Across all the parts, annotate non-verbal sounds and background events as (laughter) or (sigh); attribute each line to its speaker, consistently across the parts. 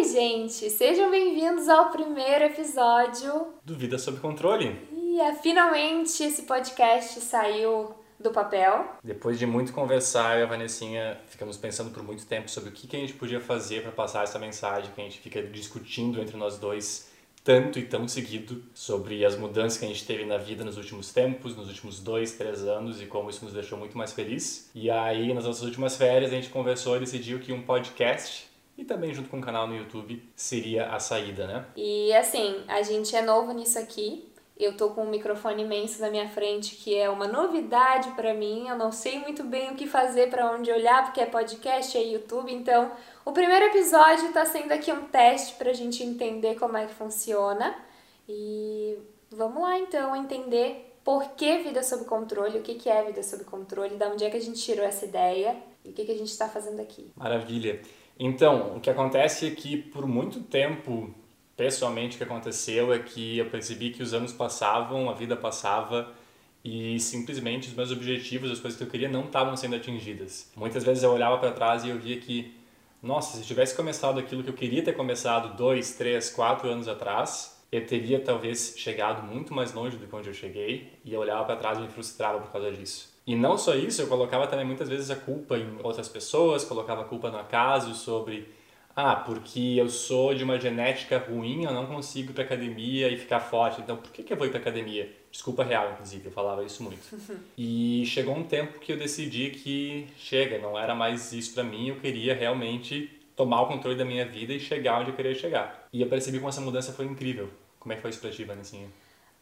Speaker 1: Oi, gente! Sejam bem-vindos ao primeiro episódio
Speaker 2: do Vida Sob Controle.
Speaker 1: E é, finalmente esse podcast saiu do papel.
Speaker 2: Depois de muito conversar, eu e a Vanessinha ficamos pensando por muito tempo sobre o que, que a gente podia fazer para passar essa mensagem que a gente fica discutindo entre nós dois tanto e tão seguido sobre as mudanças que a gente teve na vida nos últimos tempos, nos últimos dois, três anos e como isso nos deixou muito mais feliz. E aí, nas nossas últimas férias, a gente conversou e decidiu que um podcast e também junto com um canal no YouTube seria a saída, né?
Speaker 1: E assim, a gente é novo nisso aqui. Eu tô com um microfone imenso na minha frente que é uma novidade para mim. Eu não sei muito bem o que fazer, para onde olhar, porque é podcast, é YouTube, então o primeiro episódio está sendo aqui um teste para a gente entender como é que funciona. E vamos lá então entender por que vida sob controle, o que, que é vida sob controle, da onde é que a gente tirou essa ideia e o que, que a gente está fazendo aqui.
Speaker 2: Maravilha. Então, o que acontece é que por muito tempo, pessoalmente, o que aconteceu é que eu percebi que os anos passavam, a vida passava e simplesmente os meus objetivos, as coisas que eu queria não estavam sendo atingidas. Muitas vezes eu olhava para trás e eu via que nossa, se eu tivesse começado aquilo que eu queria ter começado dois, três, quatro anos atrás, eu teria talvez chegado muito mais longe do que onde eu cheguei e eu olhava para trás e me frustrava por causa disso. E não só isso, eu colocava também muitas vezes a culpa em outras pessoas, colocava a culpa no acaso sobre ah, porque eu sou de uma genética ruim, eu não consigo ir pra academia e ficar forte, então por que, que eu vou ir pra academia? Desculpa real, inclusive, eu falava isso muito. (laughs) e chegou um tempo que eu decidi que chega, não era mais isso para mim, eu queria realmente tomar o controle da minha vida e chegar onde eu queria chegar. E eu percebi como essa mudança foi incrível. Como é que foi isso pra ti, Vanessinha?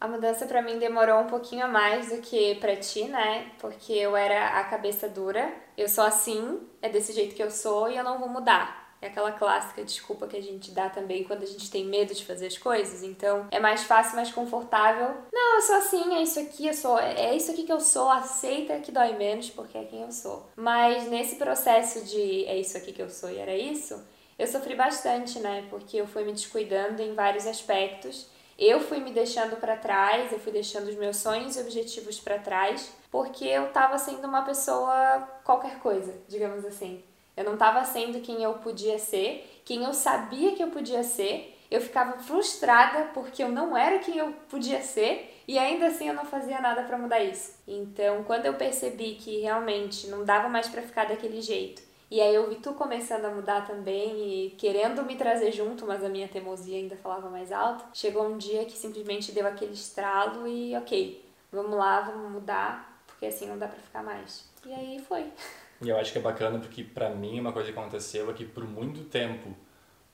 Speaker 1: A mudança para mim demorou um pouquinho a mais do que para ti, né? Porque eu era a cabeça dura. Eu sou assim, é desse jeito que eu sou e eu não vou mudar. É aquela clássica desculpa que a gente dá também quando a gente tem medo de fazer as coisas. Então, é mais fácil, mais confortável. Não, eu sou assim, é isso aqui, eu sou, é isso aqui que eu sou, aceita que dói menos porque é quem eu sou. Mas nesse processo de é isso aqui que eu sou e era isso, eu sofri bastante, né? Porque eu fui me descuidando em vários aspectos. Eu fui me deixando para trás, eu fui deixando os meus sonhos e objetivos para trás, porque eu tava sendo uma pessoa qualquer coisa, digamos assim. Eu não estava sendo quem eu podia ser, quem eu sabia que eu podia ser. Eu ficava frustrada porque eu não era quem eu podia ser e ainda assim eu não fazia nada para mudar isso. Então, quando eu percebi que realmente não dava mais para ficar daquele jeito, e aí eu vi tu começando a mudar também e querendo me trazer junto, mas a minha teimosia ainda falava mais alto, chegou um dia que simplesmente deu aquele estralo e ok, vamos lá, vamos mudar, porque assim não dá para ficar mais. E aí foi.
Speaker 2: E eu acho que é bacana porque para mim uma coisa que aconteceu é que por muito tempo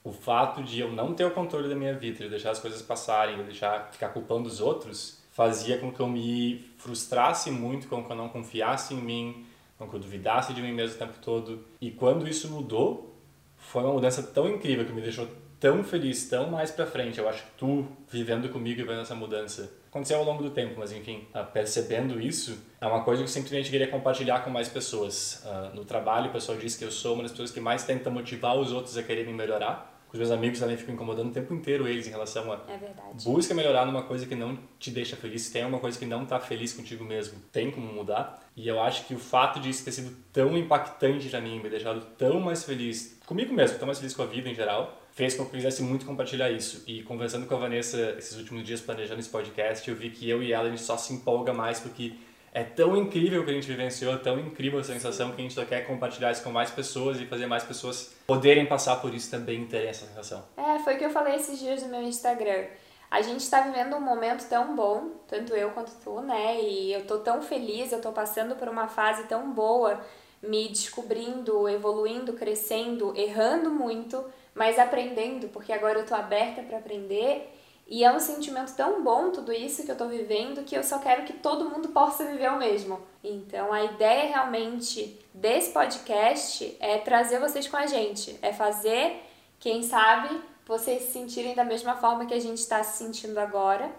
Speaker 2: o fato de eu não ter o controle da minha vida, de deixar as coisas passarem, de deixar ficar culpando os outros, fazia com que eu me frustrasse muito, com que eu não confiasse em mim, com que eu duvidasse de mim mesmo o tempo todo. E quando isso mudou, foi uma mudança tão incrível que me deixou tão feliz, tão mais para frente. Eu acho que tu vivendo comigo e vendo essa mudança aconteceu ao longo do tempo, mas enfim, ah, percebendo isso, é uma coisa que eu simplesmente queria compartilhar com mais pessoas. Ah, no trabalho, o pessoal diz que eu sou uma das pessoas que mais tenta motivar os outros a quererem melhorar. Os meus amigos também ficam incomodando o tempo inteiro eles em relação a
Speaker 1: é verdade.
Speaker 2: busca melhorar numa coisa que não te deixa feliz. Se tem uma coisa que não está feliz contigo mesmo, tem como mudar. E eu acho que o fato de isso ter sido tão impactante para mim, me deixado tão mais feliz comigo mesmo, tão mais feliz com a vida em geral, fez com que eu quisesse muito compartilhar isso. E conversando com a Vanessa esses últimos dias, planejando esse podcast, eu vi que eu e ela, a gente só se empolga mais porque é tão incrível o que a gente vivenciou, tão incrível a sensação que a gente só quer compartilhar isso com mais pessoas e fazer mais pessoas poderem passar por isso também e terem essa sensação.
Speaker 1: É, foi o que eu falei esses dias no meu Instagram. A gente está vivendo um momento tão bom, tanto eu quanto tu, né? E eu tô tão feliz, eu tô passando por uma fase tão boa, me descobrindo, evoluindo, crescendo, errando muito, mas aprendendo, porque agora eu tô aberta para aprender. E é um sentimento tão bom tudo isso que eu tô vivendo que eu só quero que todo mundo possa viver o mesmo. Então a ideia realmente desse podcast é trazer vocês com a gente, é fazer, quem sabe, vocês se sentirem da mesma forma que a gente está se sentindo agora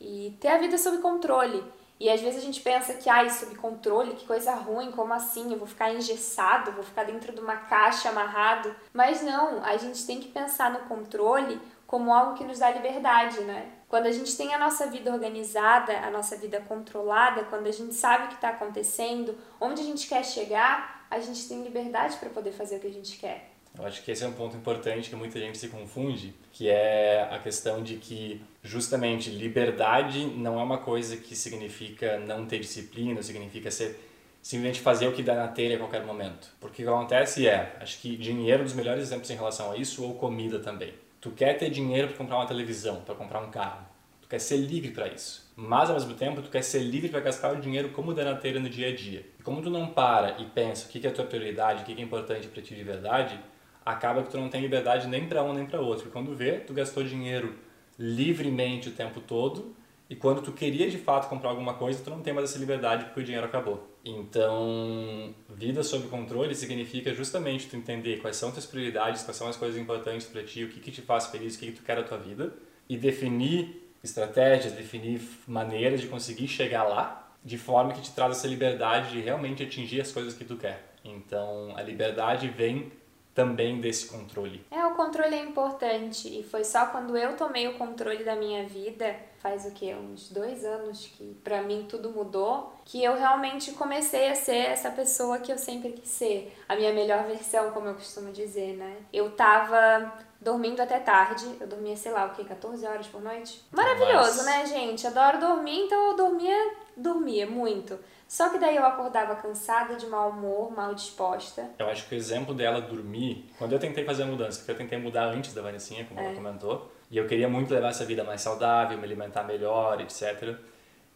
Speaker 1: e ter a vida sob controle. E às vezes a gente pensa que, ai, sob controle, que coisa ruim, como assim? Eu vou ficar engessado, vou ficar dentro de uma caixa amarrado. Mas não, a gente tem que pensar no controle como algo que nos dá liberdade, né? Quando a gente tem a nossa vida organizada, a nossa vida controlada, quando a gente sabe o que está acontecendo, onde a gente quer chegar, a gente tem liberdade para poder fazer o que a gente quer.
Speaker 2: Eu acho que esse é um ponto importante que muita gente se confunde, que é a questão de que justamente liberdade não é uma coisa que significa não ter disciplina, significa ser simplesmente fazer o que dá na telha a qualquer momento. Porque o que acontece é, acho que dinheiro é um dos melhores exemplos em relação a isso, ou comida também. Tu quer ter dinheiro para comprar uma televisão, para comprar um carro. Tu quer ser livre para isso. Mas ao mesmo tempo, tu quer ser livre para gastar o dinheiro como dá na telha no dia a dia. E como tu não para e pensa o que é a tua prioridade, o que é importante para ti de verdade, acaba que tu não tem liberdade nem para um nem para outro. E quando vê, tu gastou dinheiro livremente o tempo todo e quando tu queria de fato comprar alguma coisa, tu não tem mais essa liberdade porque o dinheiro acabou. Então, vida sob controle significa justamente tu entender quais são tuas prioridades, quais são as coisas importantes para ti, o que que te faz feliz, o que que tu quer da tua vida e definir estratégias, definir maneiras de conseguir chegar lá de forma que te traz essa liberdade de realmente atingir as coisas que tu quer. Então, a liberdade vem também desse controle.
Speaker 1: É, o controle é importante e foi só quando eu tomei o controle da minha vida, faz o que, uns dois anos que para mim tudo mudou, que eu realmente comecei a ser essa pessoa que eu sempre quis ser, a minha melhor versão, como eu costumo dizer, né? Eu tava dormindo até tarde. Eu dormia, sei lá, o que, 14 horas por noite? Maravilhoso, Nossa. né, gente? Adoro dormir, então eu dormia, dormia muito. Só que daí eu acordava cansada, de mau humor, mal disposta.
Speaker 2: Eu acho que o exemplo dela dormir, quando eu tentei fazer a mudança, porque eu tentei mudar antes da Vanessinha, como é. ela comentou, e eu queria muito levar essa vida mais saudável, me alimentar melhor, etc.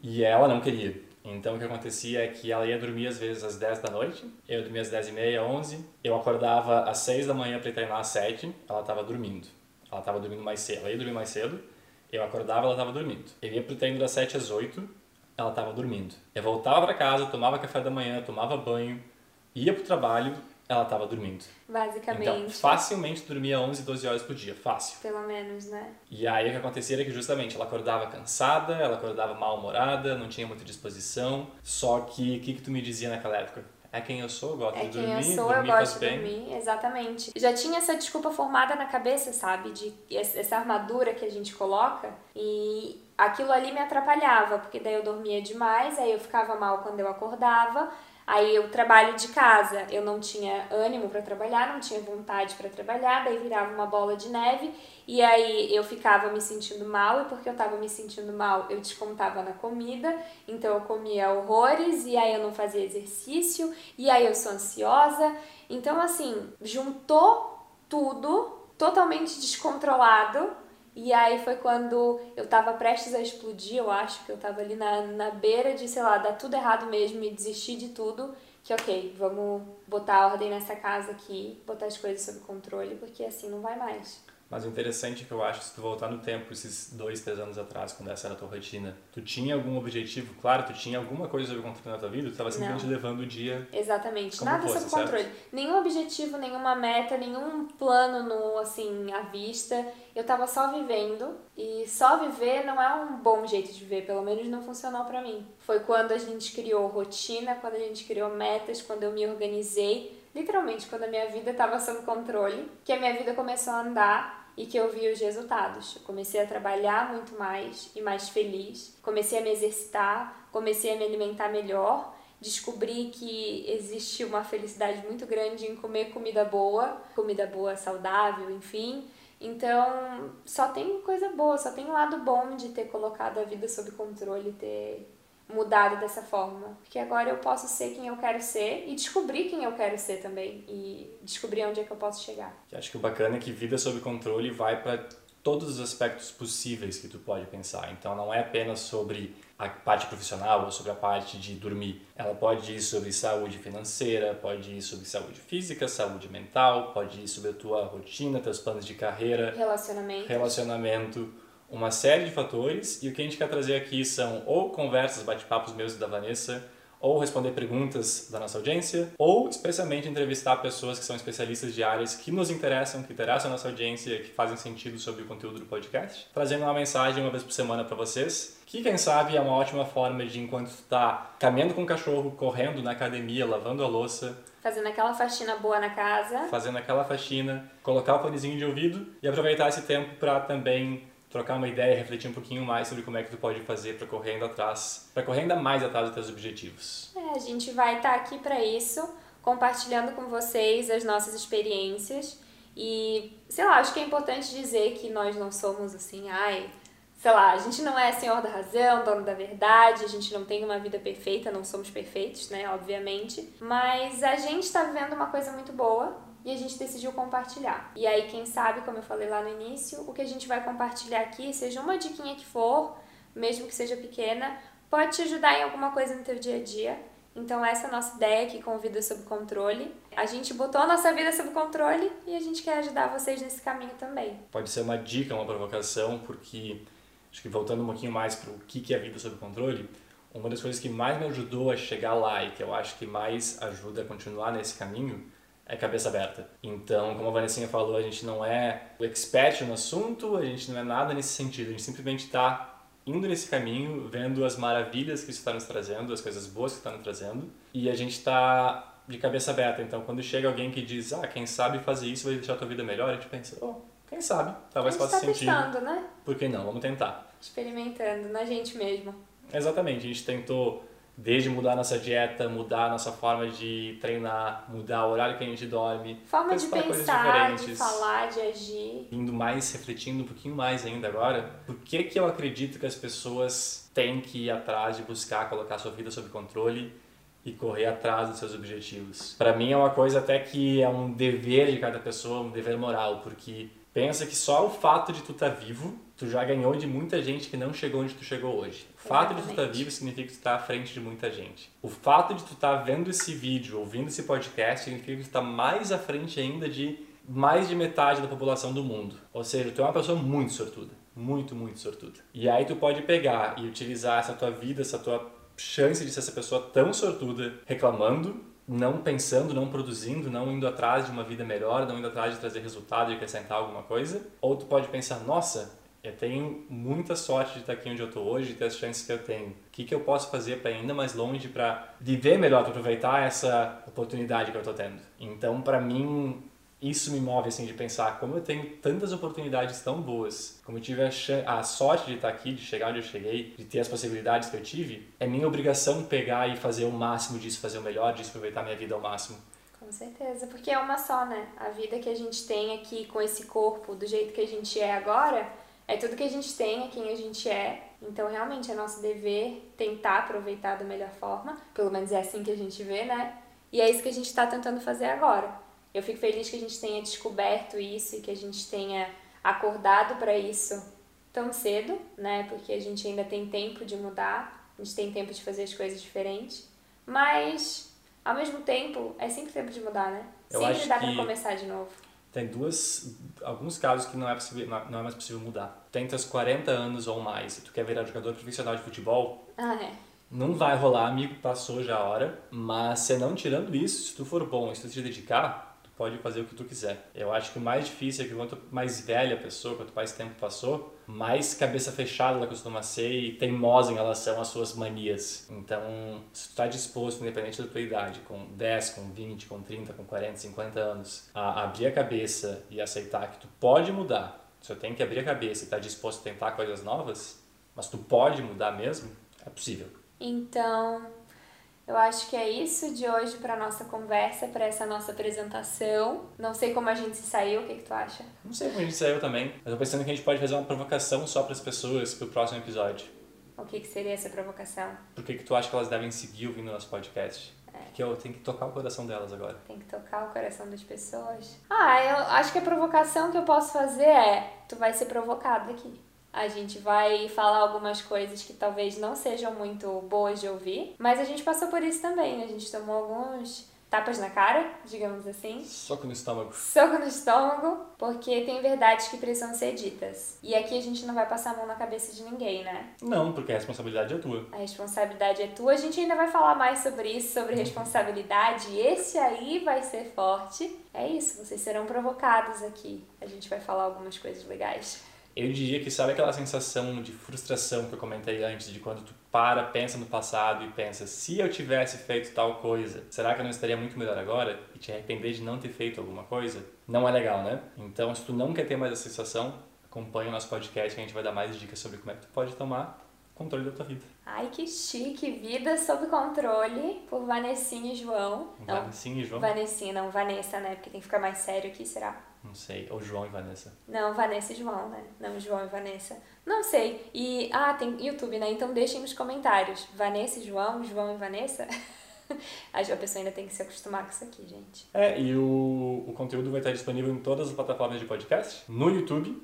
Speaker 2: E ela não queria. Então o que acontecia é que ela ia dormir às vezes às 10 da noite, eu dormia às 10 e meia, 11, eu acordava às 6 da manhã para treinar às 7, ela estava dormindo. Ela estava dormindo mais cedo, ela ia dormir mais cedo, eu acordava, ela estava dormindo. Eu ia pro treino das 7 às 8, ela estava dormindo. Eu voltava para casa, tomava café da manhã, tomava banho, ia pro trabalho, ela estava dormindo.
Speaker 1: Basicamente.
Speaker 2: Então, facilmente dormia 11, 12 horas por dia, fácil.
Speaker 1: Pelo menos, né?
Speaker 2: E aí o que acontecia era que justamente ela acordava cansada, ela acordava mal-humorada, não tinha muita disposição. Só que o que, que tu me dizia naquela época? É quem eu sou, eu gosto é de dormir. É quem eu sou, eu gosto de dormir,
Speaker 1: exatamente. Já tinha essa desculpa formada na cabeça, sabe? De essa armadura que a gente coloca e aquilo ali me atrapalhava, porque daí eu dormia demais, aí eu ficava mal quando eu acordava. Aí eu trabalho de casa, eu não tinha ânimo para trabalhar, não tinha vontade para trabalhar, daí virava uma bola de neve. E aí eu ficava me sentindo mal e porque eu estava me sentindo mal, eu descontava na comida, então eu comia horrores e aí eu não fazia exercício e aí eu sou ansiosa. Então assim, juntou tudo totalmente descontrolado e aí foi quando eu tava prestes a explodir, eu acho que eu tava ali na, na beira de, sei lá, dar tudo errado mesmo e desistir de tudo. Que ok, vamos botar ordem nessa casa aqui, botar as coisas sob controle, porque assim não vai mais.
Speaker 2: Mas o interessante é que eu acho, se tu voltar no tempo, esses dois, três anos atrás, quando essa era a tua rotina, tu tinha algum objetivo? Claro, tu tinha alguma coisa sobre controle na tua vida, tu estava simplesmente Não. levando o dia.
Speaker 1: Exatamente, nada fosse, sobre controle. Nenhum objetivo, nenhuma meta, nenhum plano no, assim, à vista. Eu estava só vivendo e só viver não é um bom jeito de viver, pelo menos não funcionou para mim. Foi quando a gente criou rotina, quando a gente criou metas, quando eu me organizei literalmente quando a minha vida estava sob controle, que a minha vida começou a andar e que eu vi os resultados. Eu comecei a trabalhar muito mais e mais feliz, comecei a me exercitar, comecei a me alimentar melhor, descobri que existe uma felicidade muito grande em comer comida boa, comida boa saudável, enfim. Então, só tem coisa boa, só tem um lado bom de ter colocado a vida sob controle, ter mudado dessa forma. Porque agora eu posso ser quem eu quero ser e descobrir quem eu quero ser também. E descobrir onde é que eu posso chegar.
Speaker 2: Eu acho que o bacana é que vida sob controle vai para todos os aspectos possíveis que tu pode pensar. Então não é apenas sobre a parte profissional ou sobre a parte de dormir. Ela pode ir sobre saúde financeira, pode ir sobre saúde física, saúde mental, pode ir sobre a tua rotina, teus planos de carreira,
Speaker 1: relacionamento,
Speaker 2: relacionamento uma série de fatores e o que a gente quer trazer aqui são ou conversas, bate-papos meus e da Vanessa, ou responder perguntas da nossa audiência, ou especialmente entrevistar pessoas que são especialistas de áreas que nos interessam, que interessam a nossa audiência, que fazem sentido sobre o conteúdo do podcast, trazendo uma mensagem uma vez por semana para vocês, que quem sabe é uma ótima forma de enquanto tu tá caminhando com o cachorro, correndo na academia, lavando a louça,
Speaker 1: Fazendo aquela faxina boa na casa.
Speaker 2: Fazendo aquela faxina, colocar o fonezinho de ouvido e aproveitar esse tempo para também trocar uma ideia, refletir um pouquinho mais sobre como é que tu pode fazer para correr ainda atrás, para correr ainda mais atrás dos teus objetivos.
Speaker 1: É, a gente vai estar tá aqui para isso, compartilhando com vocês as nossas experiências E, sei lá, acho que é importante dizer que nós não somos assim, ai, sei lá, a gente não é senhor da razão, dono da verdade, a gente não tem uma vida perfeita, não somos perfeitos, né, obviamente. Mas a gente tá vivendo uma coisa muito boa e a gente decidiu compartilhar. E aí, quem sabe, como eu falei lá no início, o que a gente vai compartilhar aqui, seja uma diquinha que for, mesmo que seja pequena, pode te ajudar em alguma coisa no teu dia a dia. Então essa é a nossa ideia aqui com Vida Sob Controle. A gente botou a nossa vida sob controle e a gente quer ajudar vocês nesse caminho também.
Speaker 2: Pode ser uma dica, uma provocação, porque acho que voltando um pouquinho mais para o que é vida sob controle, uma das coisas que mais me ajudou a chegar lá e que eu acho que mais ajuda a continuar nesse caminho é cabeça aberta. Então, como a Vanessinha falou, a gente não é o expert no assunto, a gente não é nada nesse sentido, a gente simplesmente está indo nesse caminho, vendo as maravilhas que isso está nos trazendo, as coisas boas que está nos trazendo, e a gente está de cabeça aberta. Então, quando chega alguém que diz, ah, quem sabe fazer isso vai deixar a tua vida melhor, a gente pensa, oh, quem sabe, talvez faça
Speaker 1: tá
Speaker 2: sentido.
Speaker 1: Testando, né?
Speaker 2: Por que não? Vamos tentar.
Speaker 1: Experimentando, na gente mesmo.
Speaker 2: Exatamente, a gente tentou Desde mudar nossa dieta, mudar nossa forma de treinar, mudar o horário que a gente dorme.
Speaker 1: Forma de pensar, de falar, de agir.
Speaker 2: Indo mais, refletindo um pouquinho mais ainda agora, por que que eu acredito que as pessoas têm que ir atrás de buscar colocar sua vida sob controle e correr atrás dos seus objetivos? Para mim é uma coisa até que é um dever de cada pessoa, um dever moral, porque pensa que só o fato de tu estar tá vivo tu já ganhou de muita gente que não chegou onde tu chegou hoje. O fato de tu estar tá vivo significa que tu está à frente de muita gente. O fato de tu estar tá vendo esse vídeo, ouvindo esse podcast, significa que tu está mais à frente ainda de mais de metade da população do mundo. Ou seja, tu é uma pessoa muito sortuda. Muito, muito sortuda. E aí tu pode pegar e utilizar essa tua vida, essa tua chance de ser essa pessoa tão sortuda, reclamando, não pensando, não produzindo, não indo atrás de uma vida melhor, não indo atrás de trazer resultado e acrescentar alguma coisa. Ou tu pode pensar, nossa, eu tenho muita sorte de estar aqui onde eu estou hoje, de ter as chances que eu tenho. O que, que eu posso fazer para ir ainda mais longe, para viver melhor, para aproveitar essa oportunidade que eu estou tendo? Então, para mim, isso me move assim de pensar como eu tenho tantas oportunidades tão boas, como eu tive a, a, sorte de estar aqui, de chegar onde eu cheguei, de ter as possibilidades que eu tive, é minha obrigação pegar e fazer o máximo disso, fazer o melhor disso, aproveitar minha vida ao máximo.
Speaker 1: Com certeza, porque é uma só, né? A vida que a gente tem aqui com esse corpo, do jeito que a gente é agora, é tudo que a gente tem, é quem a gente é. Então, realmente, é nosso dever tentar aproveitar da melhor forma. Pelo menos é assim que a gente vê, né? E é isso que a gente está tentando fazer agora. Eu fico feliz que a gente tenha descoberto isso e que a gente tenha acordado para isso tão cedo, né? Porque a gente ainda tem tempo de mudar, a gente tem tempo de fazer as coisas diferentes. Mas, ao mesmo tempo, é sempre tempo de mudar, né?
Speaker 2: Eu
Speaker 1: sempre dá para começar de novo
Speaker 2: tem duas alguns casos que não é possível não é mais possível mudar. Tem teus 40 anos ou mais e tu quer virar jogador profissional de futebol?
Speaker 1: Ah, é.
Speaker 2: Não vai rolar, amigo, passou já a hora, mas se não tirando isso, se tu for bom, se tu te dedicar, pode fazer o que tu quiser. Eu acho que o mais difícil é que quanto mais velha a pessoa, quanto mais tempo passou, mais cabeça fechada ela costuma ser e teimosa em relação às suas manias. Então, se tu está disposto, independente da tua idade, com 10, com 20, com 30, com 40, 50 anos, a abrir a cabeça e aceitar que tu pode mudar, só tem que abrir a cabeça e tá disposto a tentar coisas novas, mas tu pode mudar mesmo, é possível.
Speaker 1: Então, eu acho que é isso de hoje para nossa conversa, para essa nossa apresentação. Não sei como a gente se saiu, o que, que tu acha?
Speaker 2: Não sei como a gente saiu também. Eu tô pensando que a gente pode fazer uma provocação só para as pessoas pro próximo episódio.
Speaker 1: O que, que seria essa provocação?
Speaker 2: Por que, que tu acha que elas devem seguir ouvindo nosso podcast? É. Que eu tenho que tocar o coração delas agora.
Speaker 1: Tem que tocar o coração das pessoas. Ah, eu acho que a provocação que eu posso fazer é: tu vai ser provocado aqui. A gente vai falar algumas coisas que talvez não sejam muito boas de ouvir, mas a gente passou por isso também. Né? A gente tomou alguns tapas na cara, digamos assim.
Speaker 2: Soco no estômago.
Speaker 1: Soco no estômago, porque tem verdades que precisam ser ditas. E aqui a gente não vai passar a mão na cabeça de ninguém, né?
Speaker 2: Não, porque a responsabilidade é tua.
Speaker 1: A responsabilidade é tua. A gente ainda vai falar mais sobre isso, sobre responsabilidade. Esse aí vai ser forte. É isso, vocês serão provocados aqui. A gente vai falar algumas coisas legais
Speaker 2: eu diria que sabe aquela sensação de frustração que eu comentei antes, de quando tu para, pensa no passado e pensa, se eu tivesse feito tal coisa, será que eu não estaria muito melhor agora? E te arrepender de não ter feito alguma coisa? Não é legal, né? Então, se tu não quer ter mais essa sensação, acompanha o nosso podcast que a gente vai dar mais dicas sobre como é que tu pode tomar controle da tua vida.
Speaker 1: Ai, que chique! Vida sob controle por Vanessinha e João.
Speaker 2: Vanessinha e João?
Speaker 1: Vanessinha, não, Vanessa, né? Porque tem que ficar mais sério aqui, será?
Speaker 2: Não sei. Ou João e Vanessa.
Speaker 1: Não, Vanessa e João, né? Não, João e Vanessa. Não sei. E, ah, tem YouTube, né? Então deixem nos comentários. Vanessa e João, João e Vanessa. (laughs) A pessoa ainda tem que se acostumar com isso aqui, gente.
Speaker 2: É, e o, o conteúdo vai estar disponível em todas as plataformas de podcast. No YouTube,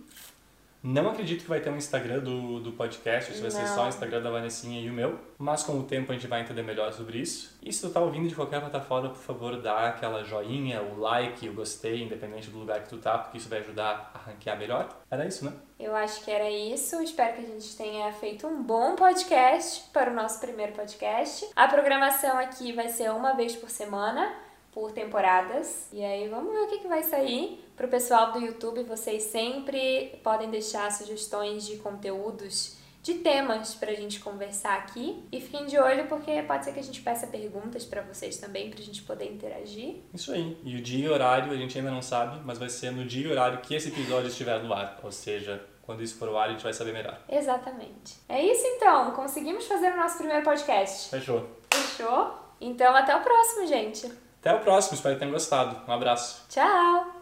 Speaker 2: não acredito que vai ter um Instagram do, do podcast, isso vai ser só o Instagram da Vanessinha e o meu. Mas com o tempo a gente vai entender melhor sobre isso. E se tu tá ouvindo de qualquer plataforma, por favor, dá aquela joinha, o like, o gostei, independente do lugar que tu tá, porque isso vai ajudar a ranquear melhor. Era isso, né?
Speaker 1: Eu acho que era isso. Espero que a gente tenha feito um bom podcast para o nosso primeiro podcast. A programação aqui vai ser uma vez por semana por temporadas. E aí vamos ver o que, que vai sair. Para o pessoal do YouTube, vocês sempre podem deixar sugestões de conteúdos, de temas para a gente conversar aqui. E fiquem de olho porque pode ser que a gente peça perguntas para vocês também, para a gente poder interagir.
Speaker 2: Isso aí. E o dia e horário a gente ainda não sabe, mas vai ser no dia e horário que esse episódio estiver no ar. Ou seja, quando isso for ao ar, a gente vai saber melhor.
Speaker 1: Exatamente. É isso então. Conseguimos fazer o nosso primeiro podcast.
Speaker 2: Fechou.
Speaker 1: Fechou? Então até o próximo, gente.
Speaker 2: Até o próximo, espero que tenham gostado. Um abraço.
Speaker 1: Tchau!